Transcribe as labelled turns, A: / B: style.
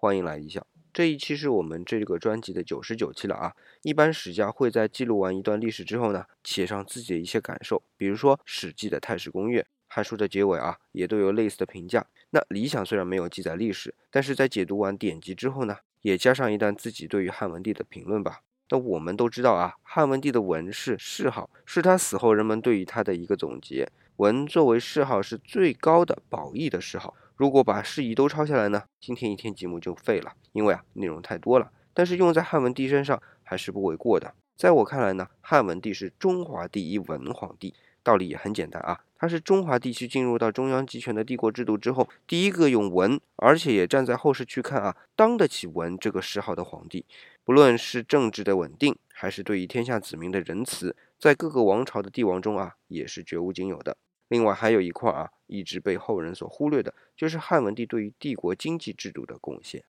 A: 欢迎来一笑。这一期是我们这个专辑的九十九期了啊。一般史家会在记录完一段历史之后呢，写上自己的一些感受，比如说《史记》的太史公阅，《汉书》的结尾啊，也都有类似的评价。那理想虽然没有记载历史，但是在解读完典籍之后呢，也加上一段自己对于汉文帝的评论吧。那我们都知道啊，汉文帝的文是谥号，是他死后人们对于他的一个总结。文作为谥号是最高的褒义的谥号。如果把释义都抄下来呢，今天一天节目就废了，因为啊内容太多了。但是用在汉文帝身上还是不为过的。在我看来呢，汉文帝是中华第一文皇帝，道理也很简单啊，他是中华地区进入到中央集权的帝国制度之后第一个用文，而且也站在后世去看啊，当得起文这个谥号的皇帝。不论是政治的稳定，还是对于天下子民的仁慈，在各个王朝的帝王中啊，也是绝无仅有的。另外还有一块啊，一直被后人所忽略的，就是汉文帝对于帝国经济制度的贡献。